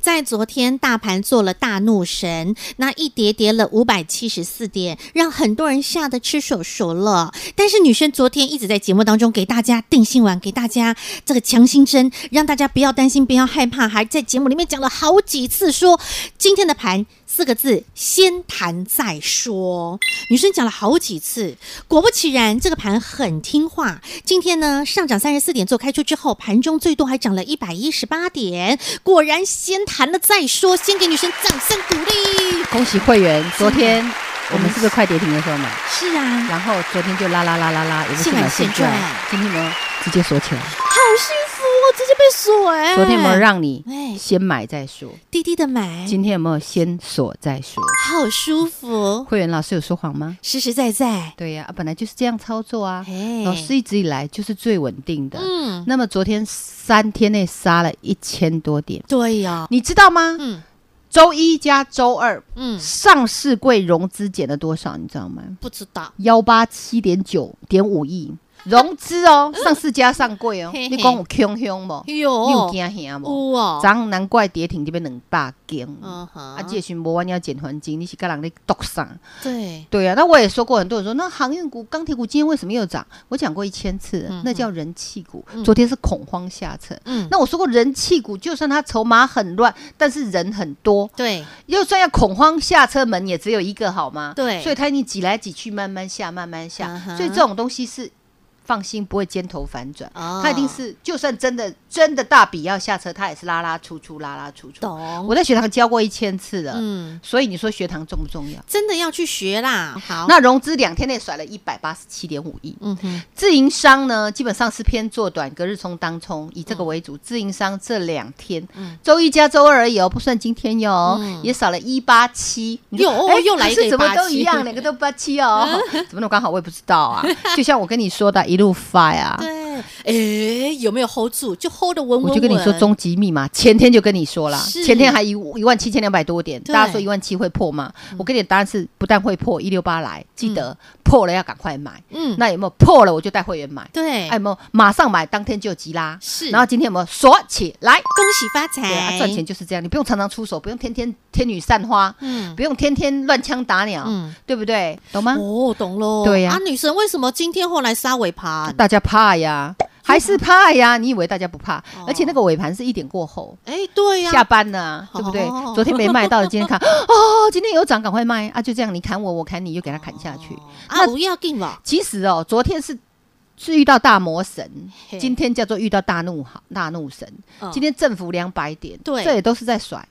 在昨天，大盘做了大怒神，那一跌跌了五百七十四点，让很多人吓得吃手熟了。但是女生昨天一直在节目当中给大家定心丸，给大家这个强心针，让大家不要担心，不要害怕，还在节目里面讲了好几次说今天的盘。四个字，先谈再说。女生讲了好几次，果不其然，这个盘很听话。今天呢，上涨三十四点，做开出之后，盘中最多还涨了一百一十八点。果然，先谈了再说，先给女生掌声鼓励。恭喜会员，昨天我们是不是快跌停的时候买？是啊，然后昨天就拉拉拉拉拉，也是买现赚。今天呢，直接锁起来，好幸福。哦直接被锁哎！昨天有没有让你先买再说？低低的买。今天有没有先锁再说？好舒服。会员老师有说谎吗？实实在在。对呀，本来就是这样操作啊。老师一直以来就是最稳定的。嗯。那么昨天三天内杀了一千多点。对呀。你知道吗？嗯。周一加周二，嗯，上市柜融资减了多少？你知道吗？不知道。幺八七点九点五亿。融资哦，上市加上柜哦，你讲有恐凶不？你有惊吓不？哦，涨难怪跌停这边两百点。嗯哼，啊，这群无完要捡黄金，你是跟人在赌啥？对对啊，那我也说过，很多人说那航运股、钢铁股今天为什么又涨？我讲过一千次，那叫人气股。昨天是恐慌下车。嗯，那我说过人气股，就算它筹码很乱，但是人很多。对，就算要恐慌下车，门也只有一个，好吗？对，所以它你挤来挤去，慢慢下，慢慢下。所以这种东西是。放心，不会尖头反转，他一定是就算真的真的大笔要下车，它也是拉拉出出，拉拉出出。懂。我在学堂教过一千次了，嗯，所以你说学堂重不重要？真的要去学啦。好，那融资两天内甩了一百八十七点五亿，嗯哼。自营商呢，基本上是偏做短，隔日冲当冲，以这个为主。自营商这两天，周一加周二而已哦，不算今天哟，也少了一八七。哟，又来一个怎么都一样，两个都八七哦，怎么那么刚好？我也不知道啊。就像我跟你说的。一路发呀，对，哎，有没有 hold 住？就 hold 的稳稳稳。我就跟你说终极密码，前天就跟你说了，前天还一一万七千两百多点，大家说一万七会破吗？我给你的答案是，不但会破，一六八来，记得破了要赶快买。嗯，那有没有破了？我就带会员买。对，有没有马上买，当天就急拉。是，然后今天有没有锁起来？恭喜发财！对啊，赚钱就是这样，你不用常常出手，不用天天天女散花，嗯，不用天天乱枪打鸟，嗯，对不对？懂吗？哦，懂喽。对呀，啊，女神为什么今天后来杀尾盘？大家怕呀，还是怕呀？你以为大家不怕？而且那个尾盘是一点过后，哎，对呀，下班了，对不对？昨天没卖到的，今天看 哦，今天有涨，赶快卖啊！就这样，你砍我，我砍你，又给他砍下去。啊，不要紧了。其实哦，昨天是是遇到大魔神，今天叫做遇到大怒好大怒神。今天振幅两百点，对，这也都是在甩。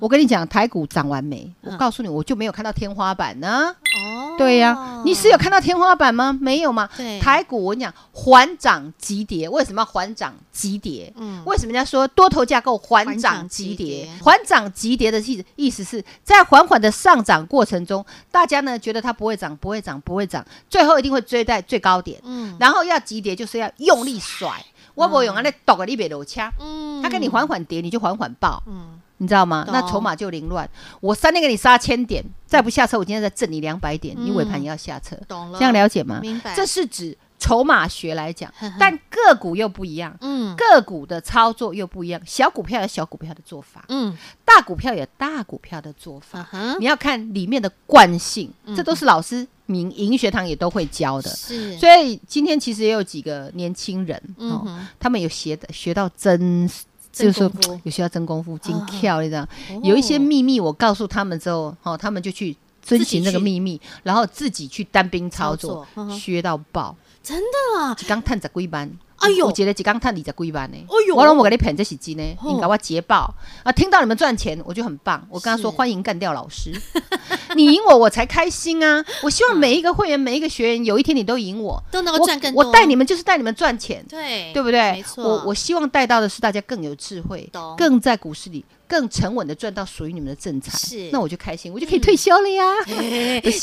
我跟你讲，台股涨完没？我告诉你，我就没有看到天花板呢。哦，对呀，你是有看到天花板吗？没有吗？对，台股我跟你讲，缓涨急跌，为什么要缓涨急跌？嗯，为什么人家说多头架构缓涨急跌？缓涨急跌的意思意思是在缓缓的上涨过程中，大家呢觉得它不会涨，不会涨，不会涨，最后一定会追在最高点。嗯，然后要急跌就是要用力甩，我不用啊，那抖个你别落枪。嗯，他跟你缓缓跌，你就缓缓爆。嗯。你知道吗？那筹码就凌乱。我三天给你杀千点，再不下车，我今天再挣你两百点，嗯、你尾盘也要下车。懂了，这样了解吗？明白。这是指筹码学来讲，呵呵但个股又不一样。嗯，个股的操作又不一样。小股票有小股票的做法，嗯，大股票有大股票的做法。嗯、你要看里面的惯性，嗯、这都是老师明盈学堂也都会教的。是，所以今天其实也有几个年轻人，哦，他们有学的学到真。就是说有需要真功夫、精巧，你知道？有一些秘密，我告诉他们之后，哦，他们就去遵循那个秘密，然后自己去单兵操作，削到爆，真的啊！刚探着龟班，哎呦，我觉得几刚探你在几万呢？哎呦，我让我给你骗这是真呢，你搞我捷报啊！听到你们赚钱，我就很棒。我跟他说欢迎干掉老师，你赢我我才开心啊！我希望每一个会员、每一个学员有一天你都赢我，都能够赚更多。我带你们就是带你们赚钱，对对不对？没错。我我希望带到的是大家更有智慧，更在股市里。更沉稳的赚到属于你们的正财，是那我就开心，我就可以退休了呀！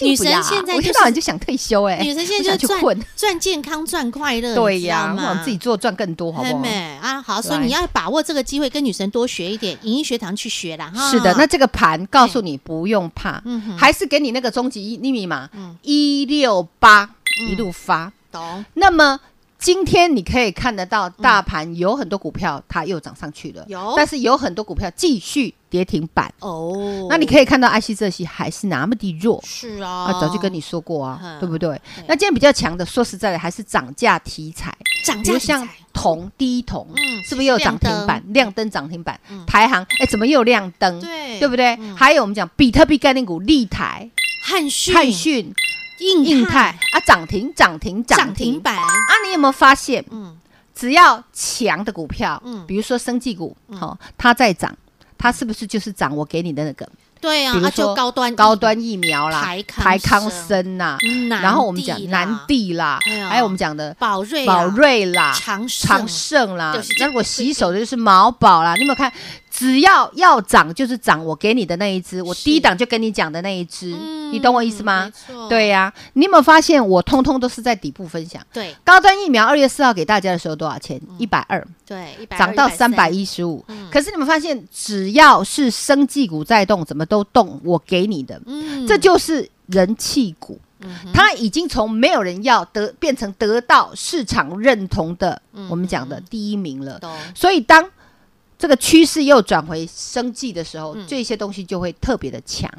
女神现在我听到你就想退休哎，女神现在就赚赚健康赚快乐，对呀，我们自己做赚更多，好不好？啊，好，所以你要把握这个机会，跟女神多学一点，影音学堂去学啦。哈。是的，那这个盘告诉你不用怕，还是给你那个终极密码，一六八一路发，懂？那么。今天你可以看得到，大盘有很多股票它又涨上去了，有，但是有很多股票继续跌停板哦。那你可以看到 IC 这些还是那么的弱，是啊，啊，早就跟你说过啊，对不对？那今天比较强的，说实在的，还是涨价题材，涨价像铜第一铜，是不是又涨停板？亮灯涨停板，台行哎，怎么又亮灯？对，对不对？还有我们讲比特币概念股，立台、汉讯、汉讯。印泰啊，涨停涨停涨停板啊！你有没有发现？嗯，只要强的股票，嗯，比如说生技股，好，它在涨，它是不是就是涨我给你的那个？对啊，比如说高端高端疫苗啦，台康生呐，然后我们讲南地啦，还有我们讲的宝瑞宝瑞啦，长长盛啦，那如果洗手的就是毛宝啦，你有没有看？只要要涨就是涨，我给你的那一只，我低档就跟你讲的那一只，你懂我意思吗？对呀，你有没有发现我通通都是在底部分享？对，高端疫苗二月四号给大家的时候多少钱？一百二，对，涨到三。百一十五。可是你们发现，只要是生技股在动，怎么都动，我给你的，这就是人气股，它已经从没有人要得变成得到市场认同的，我们讲的第一名了。所以当这个趋势又转回生计的时候，这些东西就会特别的强。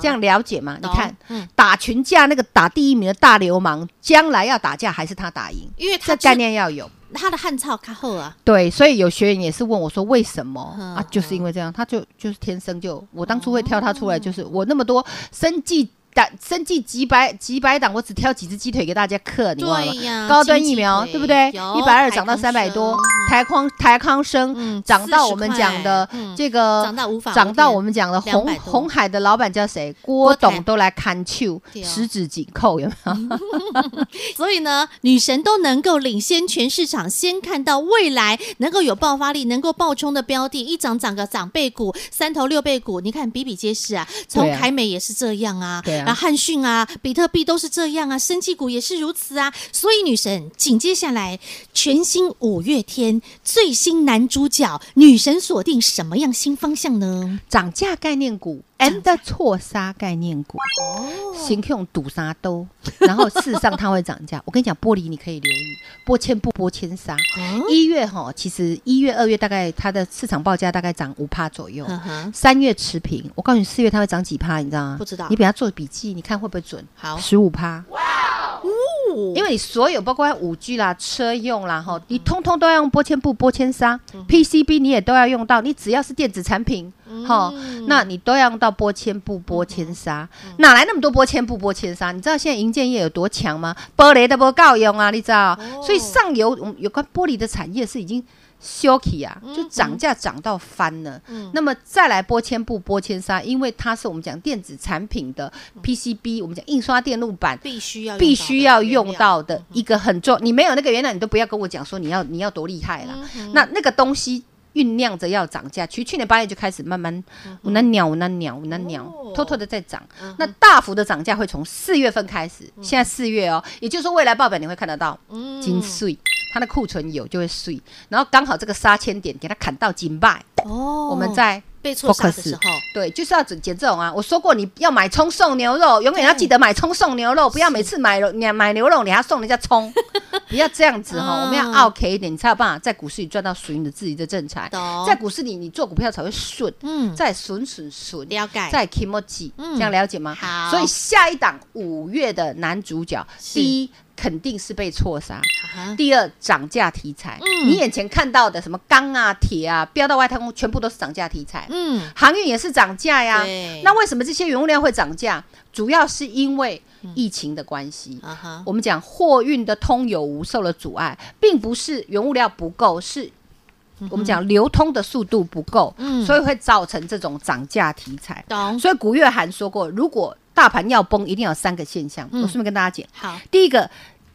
这样了解吗？你看，打群架那个打第一名的大流氓，将来要打架还是他打赢？因为这概念要有他的汉草卡后啊。对，所以有学员也是问我说：“为什么啊？”就是因为这样，他就就是天生就，我当初会挑他出来，就是我那么多生技。打生技几百几百档，我只挑几只鸡腿给大家嗑，你忘了吗？高端疫苗对不对？一百二涨到三百多，台康台康生涨到我们讲的这个涨到无法涨到我们讲的红红海的老板叫谁？郭董都来看球，十指紧扣有没有？所以呢，女神都能够领先全市场，先看到未来能够有爆发力、能够爆冲的标的，一涨涨个长辈股、三头六倍股，你看比比皆是啊。从凯美也是这样啊。对。啊，汉讯啊，比特币都是这样啊，生技股也是如此啊。所以女神紧接下来，全新五月天最新男主角，女神锁定什么样新方向呢？涨价概念股。And 错杀概念股，行用赌杀都，然后事实上它会涨价。我跟你讲，玻璃你可以留意，玻纤不玻纤纱。一月哈，其实一月、二月大概它的市场报价大概涨五趴左右，三月持平。我告诉你，四月它会涨几趴，你知道吗？不知道。你给它做笔记，你看会不会准？好，十五趴。哇哦！因为你所有包括五 G 啦、车用啦哈，你通通都要用玻纤布、玻纤纱，PCB 你也都要用到。你只要是电子产品。好，那你都要用到玻纤布、玻纤纱，哪来那么多玻纤布、玻纤纱？你知道现在银建业有多强吗？玻璃都不够用啊，你知道？所以上游有关玻璃的产业是已经休起啊，就涨价涨到翻了。那么再来玻纤布、玻纤纱，因为它是我们讲电子产品的 PCB，我们讲印刷电路板必须要必须要用到的一个很重，你没有那个原料，你都不要跟我讲说你要你要多厉害啦。那那个东西。酝酿着要涨价，其实去年八月就开始慢慢，我那鸟，我那鸟，我那鸟，偷偷的在涨。那大幅的涨价会从四月份开始，现在四月哦，也就是说未来报表你会看得到，金碎，它的库存有就会碎，然后刚好这个杀千点给它砍到金败哦，我们在。被错杀的时候，对，就是要捡捡这种啊！我说过，你要买葱送牛肉，永远要记得买葱送牛肉，不要每次买牛买牛肉你还要送人家葱，不要这样子哈！我们要奥客一点，你才有办法在股市里赚到属于你的自己的正财。在股市里，你做股票才会顺，嗯，再顺顺顺，了解，再 kimochi，这样了解吗？好，所以下一档五月的男主角，第一。肯定是被错杀。第二，涨价题材，你眼前看到的什么钢啊、铁啊，飙到外太空，全部都是涨价题材。嗯，航运也是涨价呀。那为什么这些原物料会涨价？主要是因为疫情的关系。我们讲货运的通有无受了阻碍，并不是原物料不够，是我们讲流通的速度不够，所以会造成这种涨价题材。所以古月涵说过，如果大盘要崩，一定要有三个现象。我顺便跟大家讲。好，第一个。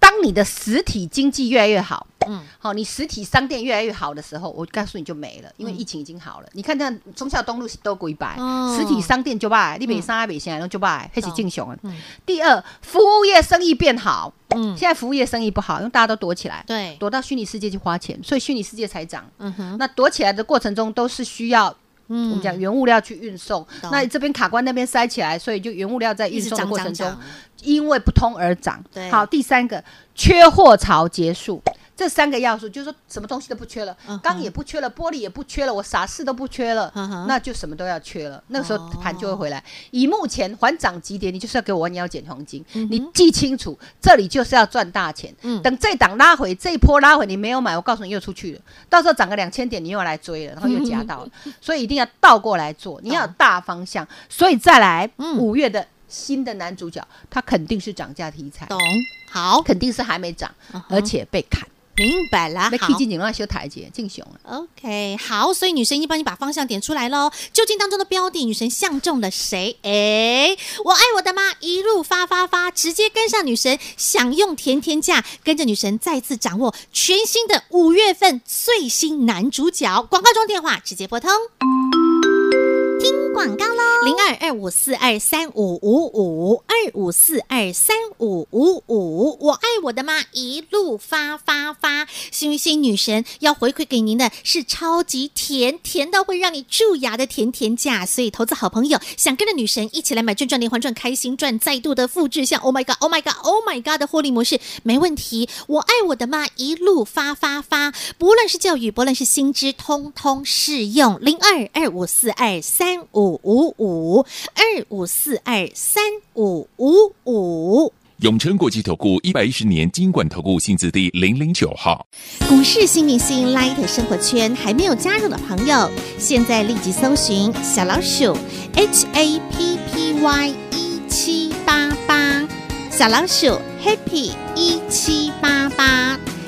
当你的实体经济越来越好，嗯，好，你实体商店越来越好的时候，我告诉你就没了，因为疫情已经好了。你看，这样忠孝东路是都归白，实体商店就败，你北上海北线都就败，开始进熊了。第二，服务业生意变好，嗯，现在服务业生意不好，因为大家都躲起来，对，躲到虚拟世界去花钱，所以虚拟世界才涨。嗯哼，那躲起来的过程中都是需要。嗯，我们讲原物料去运送，嗯、那这边卡关，那边塞起来，所以就原物料在运送的过程中，因为不通而涨。对，好，第三个，缺货潮结束。这三个要素就是说，什么东西都不缺了，钢也不缺了，玻璃也不缺了，我啥事都不缺了，那就什么都要缺了。那个时候盘就会回来。以目前还涨急跌，你就是要给我，你要捡黄金。你记清楚，这里就是要赚大钱。等这档拉回，这一波拉回，你没有买，我告诉你又出去了。到时候涨个两千点，你又要来追了，然后又夹到了。所以一定要倒过来做，你要有大方向。所以再来五月的新的男主角，他肯定是涨价题材。懂？好，肯定是还没涨，而且被砍。明白了，好。进景修台阶，进熊了。OK，好，所以女神已经帮你把方向点出来喽。究竟当中的标的，女神相中了谁？哎，我爱我的妈，一路发发发，直接跟上女神，享用甜甜价，跟着女神再次掌握全新的五月份最新男主角。广告中电话直接拨通。听广告喽，零二二五四二三五五五二五四二三五五五，我爱我的妈，一路发发发，幸运星女神要回馈给您的是超级甜，甜到会让你蛀牙的甜甜价，所以投资好朋友想跟着女神一起来买转转连环转开心赚，再度的复制像 Oh my God，Oh my God，Oh my God 的获利模式，没问题，我爱我的妈，一路发发发，不论是教育，不论是新知，通通适用，零二二五四二三。三五五五二五四二三五五五，永诚国际投顾一百一十年金管投顾新字第零零九号。股市新明星 Light 生活圈还没有加入的朋友，现在立即搜寻小老鼠 H A P P Y 一七八八，小老鼠 Happy 一七八八。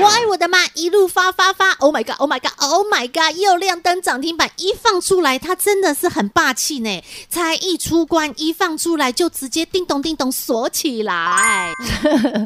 我爱我的妈，一路发发发！Oh my god！Oh my god！Oh my god！又亮灯涨停板，一放出来，它真的是很霸气呢。才一出关，一放出来就直接叮咚叮咚锁起来，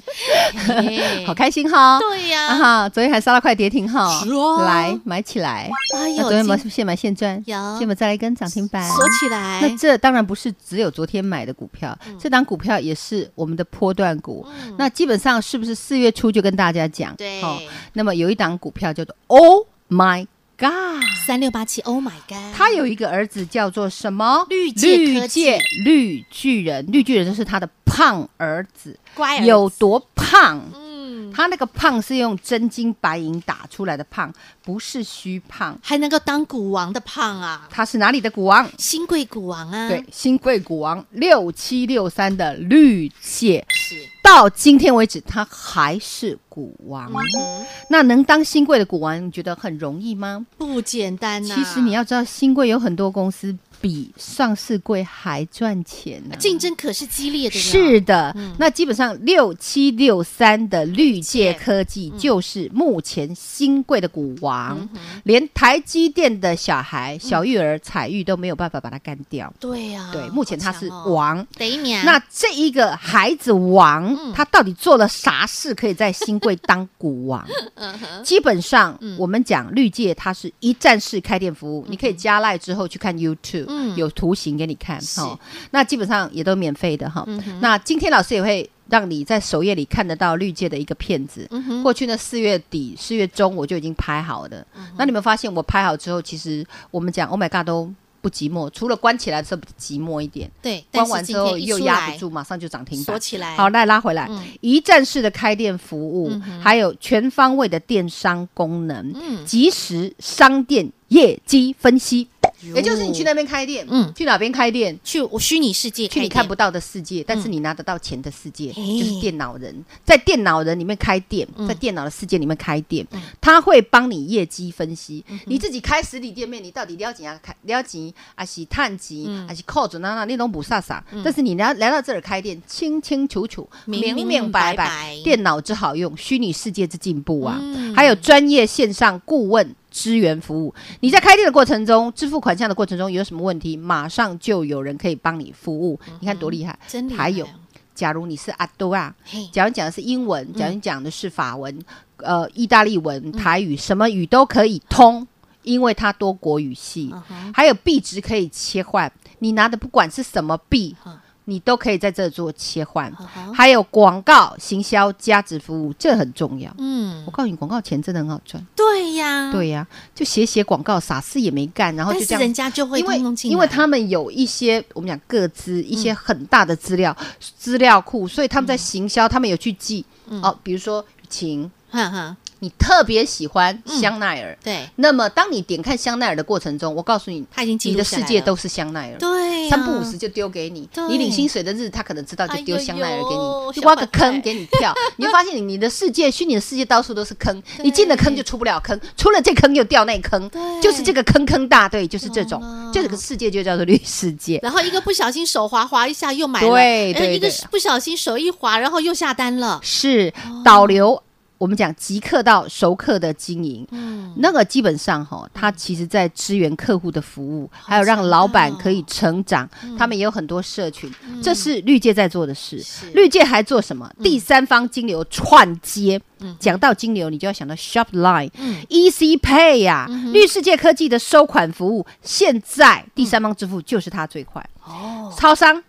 好开心哈！对呀，啊哈，昨天还杀了块跌停哈，来买起来。哎呦，昨天买现买现赚，有，现在再来一根涨停板，锁起来。那这当然不是只有昨天买的股票，这档股票也是我们的波段股。那基本上是不是四月初就跟大家讲？对。好，那么有一档股票叫做 Oh My God，三六八七 Oh My God，他有一个儿子叫做什么？绿界绿界绿巨人，绿巨人就是他的胖儿子，乖儿子有多胖？嗯，他那个胖是用真金白银打出来的胖，不是虚胖，还能够当股王的胖啊！他是哪里的股王？新贵股王啊！对，新贵股王六七六三的绿界是。到今天为止，他还是股王。嗯、那能当新贵的股王，你觉得很容易吗？不简单呐、啊。其实你要知道，新贵有很多公司。比上市柜还赚钱呢，竞争可是激烈的。是的，那基本上六七六三的绿界科技就是目前新贵的股王，连台积电的小孩小玉儿彩玉都没有办法把它干掉。对呀，对，目前他是王。等一名。那这一个孩子王，他到底做了啥事，可以在新贵当股王？基本上我们讲绿界，它是一站式开店服务，你可以加赖之后去看 YouTube。嗯，有图形给你看哈，那基本上也都免费的哈。那今天老师也会让你在首页里看得到绿界的一个片子。嗯、过去呢，四月底、四月中我就已经拍好了。嗯、那你们发现我拍好之后，其实我们讲 “Oh my God” 都不寂寞，除了关起来的时候寂寞一点。对，关完之后又压不住，马上就涨停板锁起来。好，来拉回来，嗯、一站式的开店服务，嗯、还有全方位的电商功能，嗯、即时商店业绩分析。也就是你去那边开店，嗯，去哪边开店？去我虚拟世界，去你看不到的世界，但是你拿得到钱的世界，就是电脑人，在电脑人里面开店，在电脑的世界里面开店，他会帮你业绩分析。你自己开实体店面，你到底了解啊？开了解还是探级还是扣准那那那种不飒飒？但是你来来到这儿开店，清清楚楚，明明白白，电脑之好用，虚拟世界之进步啊，还有专业线上顾问。支援服务，你在开店的过程中，支付款项的过程中有什么问题，马上就有人可以帮你服务。嗯、你看多厉害！真厉害。还有，假如你是阿多啊，假如你讲的是英文，假如你讲的是法文，嗯、呃，意大利文、台语，什么语都可以通，因为它多国语系。还有币值可以切换，你拿的不管是什么币。嗯你都可以在这做切换，还有广告行销价值服务，这很重要。嗯，我告诉你，广告钱真的很好赚。对呀，对呀，就写写广告，啥事也没干，然后就这样，人家就会因为因为他们有一些我们讲各资，一些很大的资料资料库，所以他们在行销，他们有去记。哦，比如说雨晴，哈哈。你特别喜欢香奈儿，对。那么，当你点开香奈儿的过程中，我告诉你，他已经你的世界都是香奈儿，对，三不五时就丢给你。你领薪水的日子，他可能知道就丢香奈儿给你，就挖个坑给你跳。你会发现，你你的世界，虚拟的世界到处都是坑，你进了坑就出不了坑，出了这坑又掉那坑，就是这个坑坑大，对，就是这种，这个世界就叫做绿世界。然后一个不小心手滑滑一下又买了，对对，一个不小心手一滑，然后又下单了，是导流。我们讲即刻到熟客的经营，嗯，那个基本上哈，他其实在支援客户的服务，还有让老板可以成长，他们也有很多社群，这是绿界在做的事。绿界还做什么？第三方金流串接。讲到金流，你就要想到 Shopline、Easy Pay 呀，绿世界科技的收款服务，现在第三方支付就是它最快。哦，超商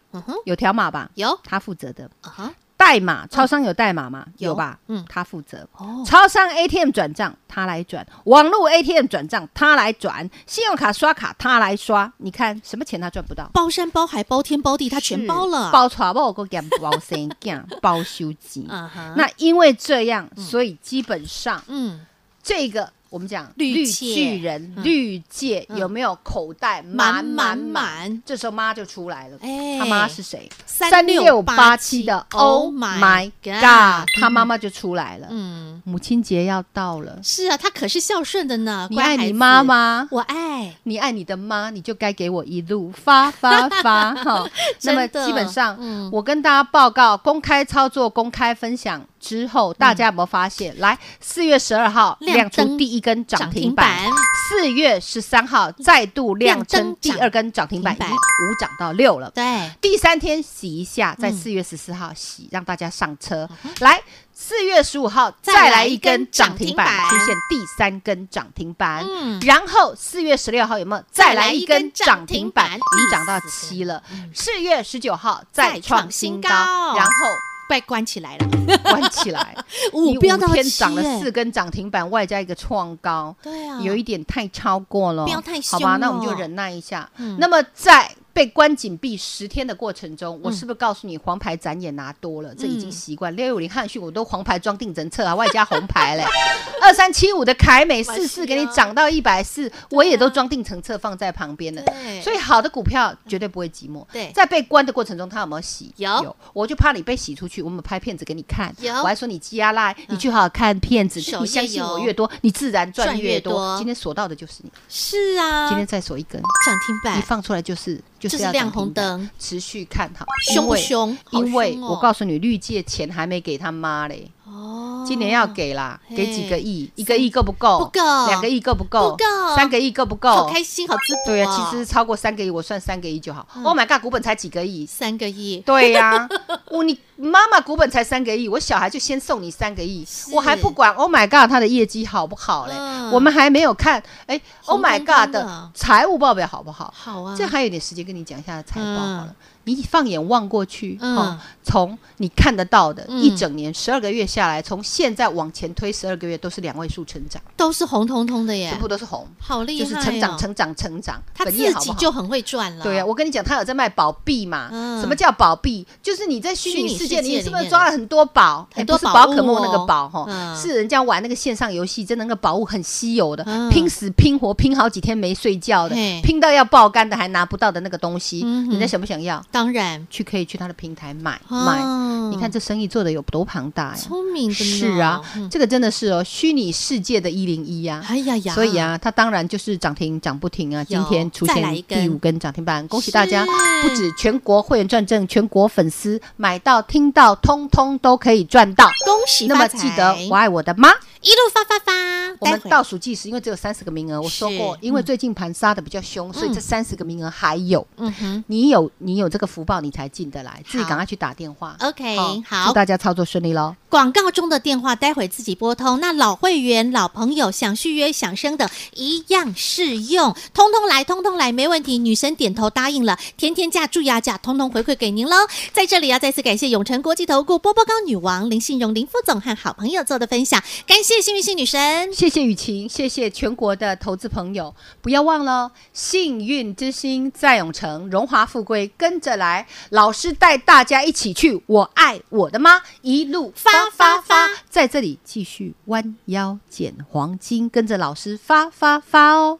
有条码吧？有，他负责的。代码，超商有代码吗？有吧，嗯，他负责。哦，超商 ATM 转账他来转，网络 ATM 转账他来转，信用卡刷卡他来刷。你看什么钱他赚不到？包山包海包天包地他全包了，包茶包个兼包生件包修机。那因为这样，所以基本上，嗯，这个。我们讲绿巨人绿界有没有口袋满满满？这时候妈就出来了。他妈是谁？三六八七的 Oh my God！他妈妈就出来了。嗯，母亲节要到了。是啊，他可是孝顺的呢。你爱你妈妈？我爱。你爱你的妈，你就该给我一路发发发 哈。那么基本上，我跟大家报告，公开操作，公开分享。之后，大家有没有发现？来，四月十二号亮出第一根涨停板，四月十三号再度亮出第二根涨停板，已经五涨到六了。对，第三天洗一下，在四月十四号洗，让大家上车。来，四月十五号再来一根涨停板，出现第三根涨停板。然后四月十六号有没有再来一根涨停板？已经涨到七了。四月十九号再创新高，然后。被关起来了，关起来。五天涨了四根涨停板，外加一个创高，对啊，有一点太超过了，不要太凶，好吧，那我们就忍耐一下。那么在。被关紧闭十天的过程中，我是不是告诉你黄牌展也拿多了？这已经习惯。六五零汉逊我都黄牌装定成册啊，外加红牌嘞。二三七五的凯美四四给你涨到一百四，我也都装定成册放在旁边了。所以好的股票绝对不会寂寞。对，在被关的过程中，他有没有洗？有。我就怕你被洗出去，我们拍片子给你看。有。我还说你积压赖，你去好好看片子。你相信我越多，你自然赚越多。今天锁到的就是你。是啊。今天再锁一根涨停板，一放出来就是。就是亮红灯，持续看好，凶不凶？因为我告诉你，绿界钱还没给他妈嘞。哦，今年要给啦，给几个亿？一个亿够不够？不够。两个亿够不够？不够。三个亿够不够？好开心，好滋补。对呀，其实超过三个亿，我算三个亿就好。Oh my god，股本才几个亿？三个亿。对呀，我 你。妈妈股本才三个亿，我小孩就先送你三个亿，我还不管。Oh my god，他的业绩好不好嘞？嗯、我们还没有看，哎，Oh my god 的财务报表好不好？好啊，这还有点时间跟你讲一下财报好了。嗯你放眼望过去，嗯，从你看得到的一整年十二个月下来，从现在往前推十二个月都是两位数成长，都是红彤彤的耶，全部都是红，好厉害，就是成长、成长、成长。他自己就很会赚了。对啊，我跟你讲，他有在卖宝币嘛？什么叫宝币？就是你在虚拟世界里，你是不是抓了很多宝？很多宝可梦那个宝哈，是人家玩那个线上游戏，真的那个宝物很稀有的，拼死拼活拼好几天没睡觉的，拼到要爆肝的还拿不到的那个东西，人家想不想要？当然去。可以去他的平台买买，你看这生意做的有多庞大呀！聪明的是啊，这个真的是哦，虚拟世界的一零一呀！哎呀呀，所以啊，它当然就是涨停涨不停啊！今天出现第五根涨停板，恭喜大家！不止全国会员赚正，全国粉丝买到听到，通通都可以赚到，恭喜！那么记得我爱我的妈，一路发发发！我们倒数计时，因为只有三十个名额，我说过，因为最近盘杀的比较凶，所以这三十个名额还有。嗯哼，你有你有这个福报，你才进得来。自己赶快去打电话。OK，好，祝大家操作顺利喽。广告中的电话待会自己拨通。那老会员、老朋友想续约、想升的，一样适用，通通来，通通来，没问题。女神点头答应了，天天价、蛀牙价，通通回馈给您喽。在这里要再次感谢永诚国际投顾波波高女王林信荣林副总和好朋友做的分享，感谢幸运星女神，谢谢雨晴，谢谢全国的投资朋友，不要忘了，幸运之星在永城，荣华富贵跟着来，老师。带大家一起去，我爱我的妈，一路发发发，在这里继续弯腰捡黄金，跟着老师发发发哦。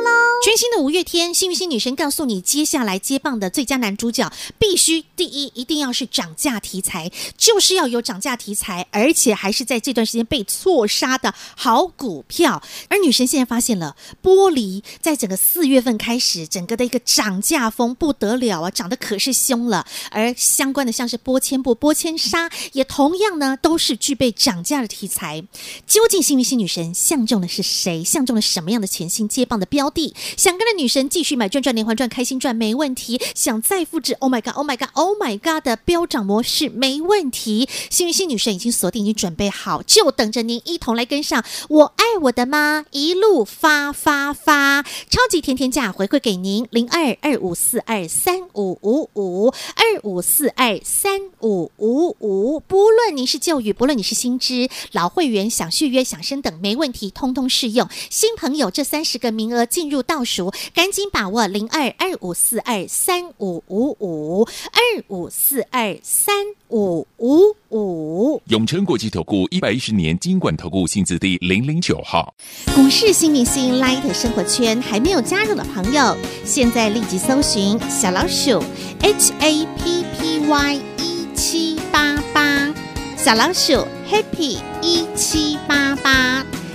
全新的五月天，幸运星女神告诉你，接下来接棒的最佳男主角必须第一，一定要是涨价题材，就是要有涨价题材，而且还是在这段时间被错杀的好股票。而女神现在发现了，玻璃在整个四月份开始，整个的一个涨价风不得了啊，涨得可是凶了。而相关的像是玻纤布、玻纤纱，也同样呢都是具备涨价的题材。究竟幸运星女神相中的是谁？相中了什么样的全新接棒的标的？想跟着女神继续买赚赚连环赚开心赚没问题，想再复制 Oh my God Oh my God Oh my God 的飙涨模式没问题。幸运星女神已经锁定，已经准备好，就等着您一同来跟上。我爱我的妈，一路发发发，超级甜甜价回馈给您零二二五四二三五五五二五四二三五五五。不论您是旧雨，不论你是新知，老会员想续约想升等没问题，通通适用。新朋友这三十个名额进入到。数，赶紧把握零二二五四二三五五五二五四二三五五五。永诚国际投顾一百一十年金管投顾新字第零零九号。股市新明星 Light 生活圈还没有加入的朋友，现在立即搜寻小老鼠 H A P P Y 一七八八，小老鼠 Happy 一七八八。